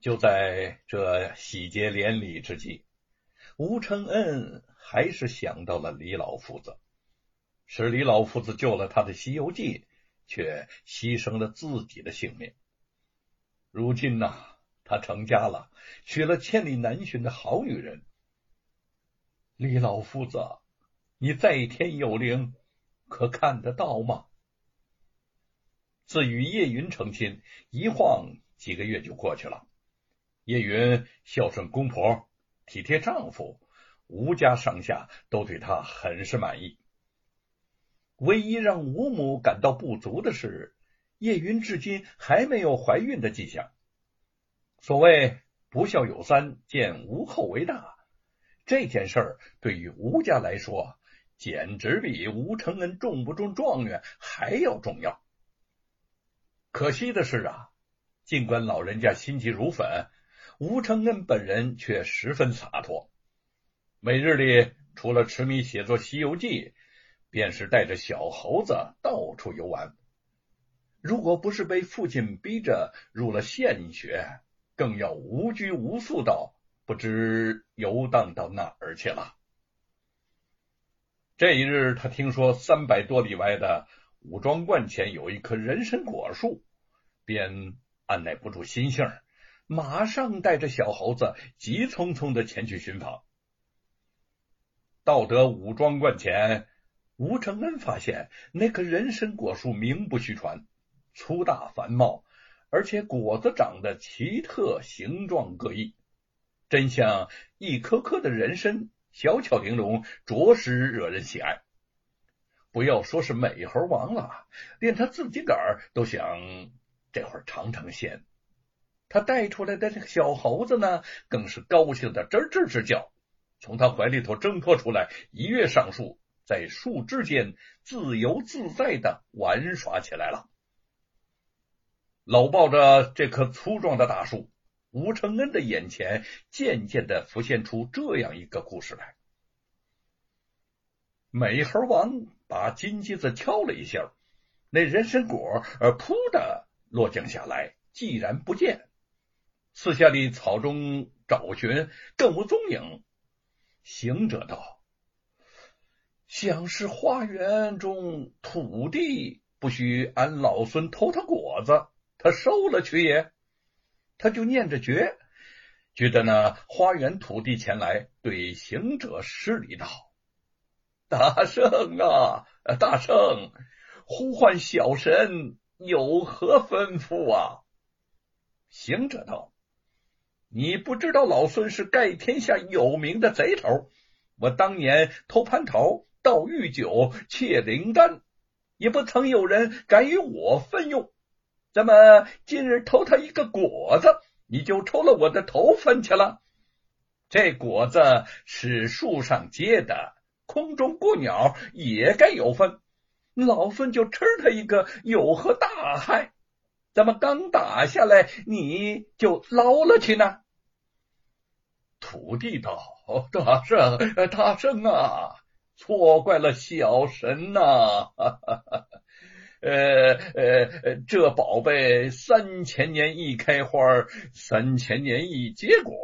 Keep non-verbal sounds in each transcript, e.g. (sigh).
就在这喜结连理之际，吴承恩还是想到了李老夫子，是李老夫子救了他的《西游记》，却牺牲了自己的性命。如今呐，他成家了，娶了千里难寻的好女人。李老夫子，你在天有灵，可看得到吗？自与叶云成亲，一晃几个月就过去了。叶云孝顺公婆，体贴丈夫，吴家上下都对她很是满意。唯一让吴母感到不足的是，叶云至今还没有怀孕的迹象。所谓不孝有三，见无后为大，这件事儿对于吴家来说，简直比吴承恩中不中状元还要重要。可惜的是啊，尽管老人家心急如焚，吴承恩本人却十分洒脱。每日里除了痴迷写作《西游记》，便是带着小猴子到处游玩。如果不是被父亲逼着入了县学，更要无拘无束到不知游荡到哪儿去了。这一日，他听说三百多里外的武庄观前有一棵人参果树。便按耐不住心性马上带着小猴子急匆匆的前去寻访。到得武装观前，吴承恩发现那棵人参果树名不虚传，粗大繁茂，而且果子长得奇特，形状各异，真像一颗颗的人参，小巧玲珑，着实惹人喜爱。不要说是美猴王了，连他自己个儿都想。这会儿尝尝鲜，他带出来的这个小猴子呢，更是高兴的吱吱吱叫，从他怀里头挣脱出来，一跃上树，在树枝间自由自在的玩耍起来了。搂抱着这棵粗壮的大树，吴承恩的眼前渐渐的浮现出这样一个故事来：美猴王把金鸡子敲了一下，那人参果儿扑的。落降下来，既然不见，四下里草中找寻，更无踪影。行者道：“想是花园中土地不许俺老孙偷他果子，他收了去也。”他就念着诀，觉得那花园土地前来，对行者施礼道：“大圣啊，大圣，呼唤小神。”有何吩咐啊？行者道：“你不知道老孙是盖天下有名的贼头，我当年偷蟠桃、盗玉酒、窃灵丹，也不曾有人敢与我分用。怎么今日偷他一个果子，你就抽了我的头分去了？这果子是树上结的，空中过鸟也该有分。”老孙就吃他一个，有何大害？怎么刚打下来，你就捞了去呢？土地道：“大圣，大圣啊，错怪了小神呐！(laughs) 呃呃，这宝贝三千年一开花，三千年一结果，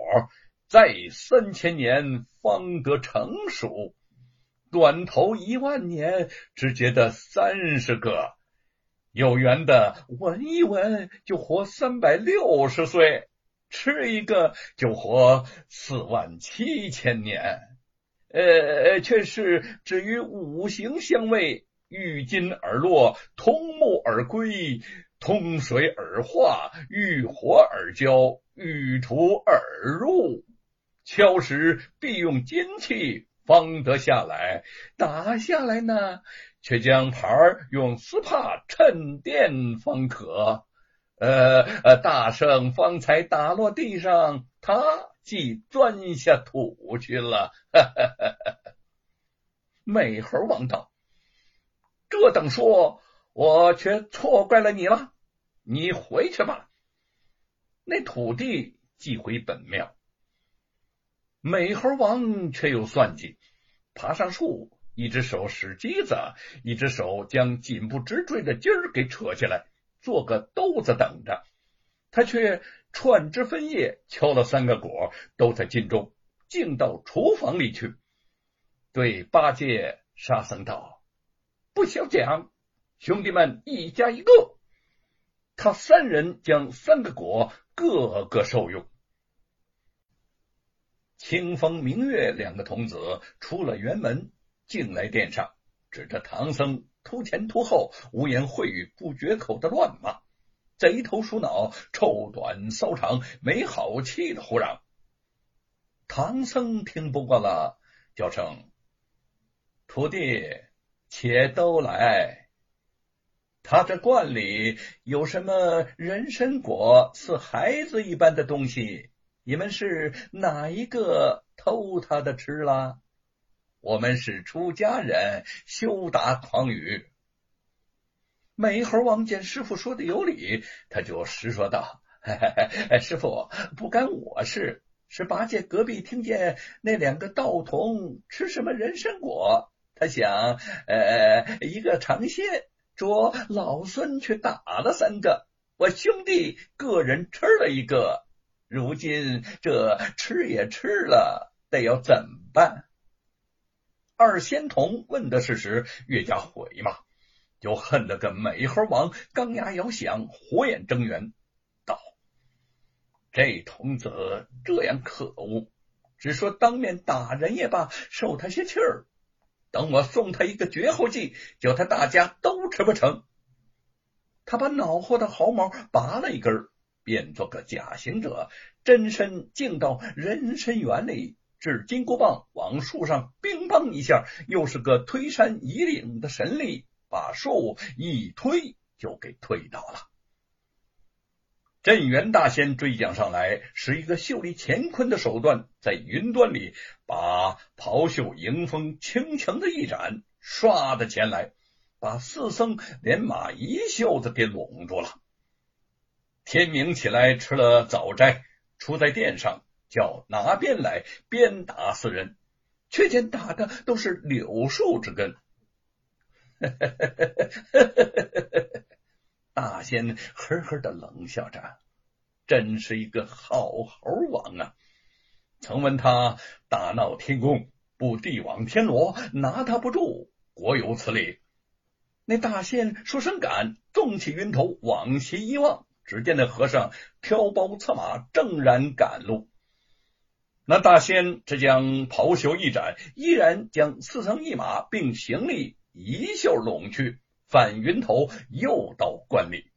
再三千年方得成熟。”短头一万年，只结得三十个；有缘的闻一闻，就活三百六十岁；吃一个，就活四万七千年。呃，却是至于五行相位，遇金而落，通木而归，通水而化，遇火而焦，遇土而入。敲时必用金器。方得下来，打下来呢，却将牌用丝帕衬垫方可。呃呃，大圣方才打落地上，他即钻下土去了。美猴王道：“这等说，我却错怪了你了。你回去吧。”那土地寄回本庙。美猴王却又算计，爬上树，一只手使机子，一只手将紧不直坠的筋儿给扯下来，做个兜子等着。他却串枝分叶敲了三个果，都在镜中，进到厨房里去，对八戒、沙僧道：“不消讲，兄弟们一家一个。”他三人将三个果个个受用。清风明月两个童子出了园门，进来殿上，指着唐僧突前突后、无言秽语不绝口的乱骂，贼头鼠脑、臭短骚长、没好气的胡嚷。唐僧听不惯了，叫声：“徒弟，且都来。”他这罐里有什么人参果，似孩子一般的东西？你们是哪一个偷他的吃了？我们是出家人，休打诳语。美猴王见师傅说的有理，他就实说道：“ (laughs) 师傅不干我事，是八戒隔壁听见那两个道童吃什么人参果，他想，呃，一个尝鲜。”捉老孙去打了三个，我兄弟个人吃了一个，如今这吃也吃了，得要怎么办？二仙童问的是时，越加悔骂，就恨得个美猴王钢牙咬响，火眼睁圆，道：“这童子这样可恶，只说当面打人也罢，受他些气儿。”等我送他一个绝后计，叫他大家都吃不成。他把脑后的毫毛拔了一根，变做个假行者，真身进到人参园里，这金箍棒往树上乒乓一下，又是个推山移岭的神力，把树一推就给推倒了。镇元大仙追将上来，使一个秀丽乾坤的手段，在云端里把袍袖迎风轻轻的一展，唰的前来，把四僧连马一袖子给拢住了。天明起来吃了早斋，出在殿上，叫拿鞭来鞭打四人，却见打的都是柳树之根。(laughs) 大仙呵呵的冷笑着，真是一个好猴王啊！曾闻他大闹天宫，布地网天罗，拿他不住，果有此理。那大仙说声赶，纵起云头往西一望，只见那和尚挑包策马，正然赶路。那大仙只将袍袖一展，依然将四僧一马并行李一袖拢去。翻云头，又到关里。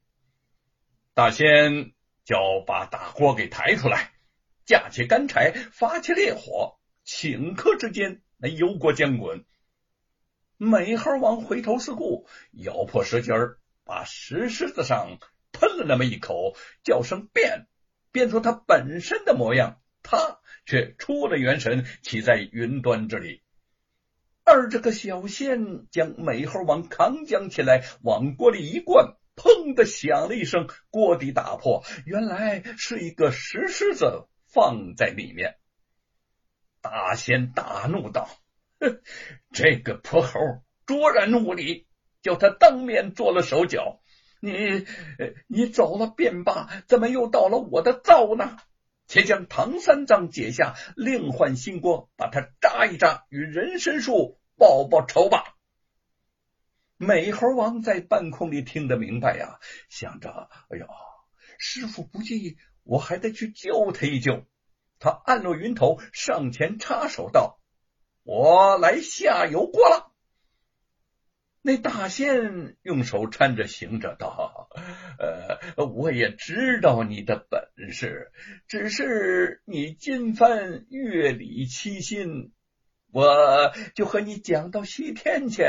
大仙叫把大锅给抬出来，架起干柴，发起烈火，顷刻之间，那油锅将滚。美猴王回头四顾，咬破舌尖儿，把石狮子上喷了那么一口，叫声变，变出他本身的模样，他却出了元神，骑在云端之里。而这个小仙将美猴王扛将起来，往锅里一灌，砰的响了一声，锅底打破，原来是一个石狮子放在里面。大仙大怒道：“哼，这个泼猴卓然无礼，叫他当面做了手脚。你你走了便罢，怎么又到了我的灶呢？且将唐三藏解下，另换新锅，把他扎一扎，与人参树。”报报仇吧！美猴王在半空里听得明白呀，想着：哎呦，师傅不济，我还得去救他一救。他按落云头，上前插手道：“我来下油锅了。”那大仙用手搀着行者道：“呃，我也知道你的本事，只是你今番月里七心。”我就和你讲到西天去，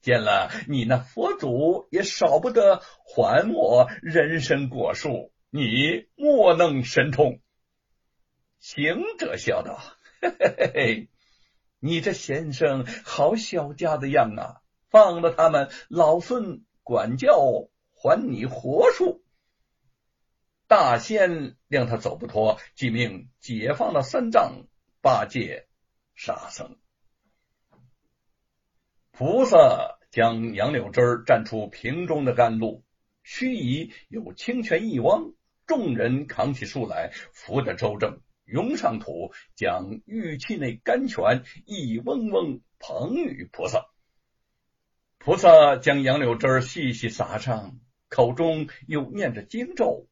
见了你那佛祖也少不得还我人参果树，你莫能神通。行者笑道：“嘿嘿嘿嘿，你这先生好小家子样啊！放了他们，老孙管教还你活树。”大仙令他走不脱，即命解放了三藏八戒。沙僧，菩萨将杨柳枝蘸出瓶中的甘露，须臾有清泉一汪，众人扛起树来，扶着周正拥上土，将玉器内甘泉一嗡嗡捧与菩萨。菩萨将杨柳枝细细撒上，口中又念着经咒。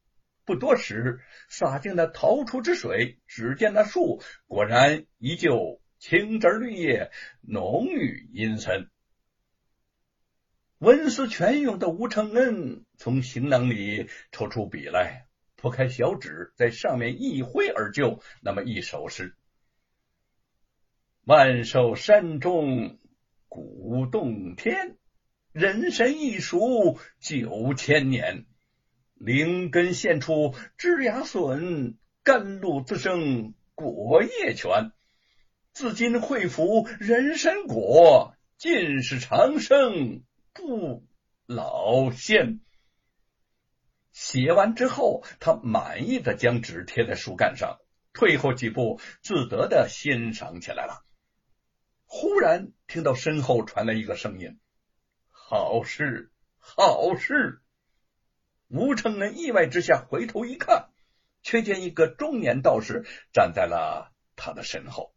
不多时，洒进了桃出之水，只见那树果然依旧青枝绿叶，浓郁阴森。文思泉涌的吴承恩从行囊里抽出笔来，铺开小纸，在上面一挥而就，那么一首诗：“万寿山中古洞天。”人神一熟九千年，灵根现出枝芽笋，甘露滋生果叶泉。自今会服人参果，尽是长生不老仙。写完之后，他满意的将纸贴在树干上，退后几步，自得的欣赏起来了。忽然听到身后传来一个声音。好事，好事！吴承恩意外之下回头一看，却见一个中年道士站在了他的身后。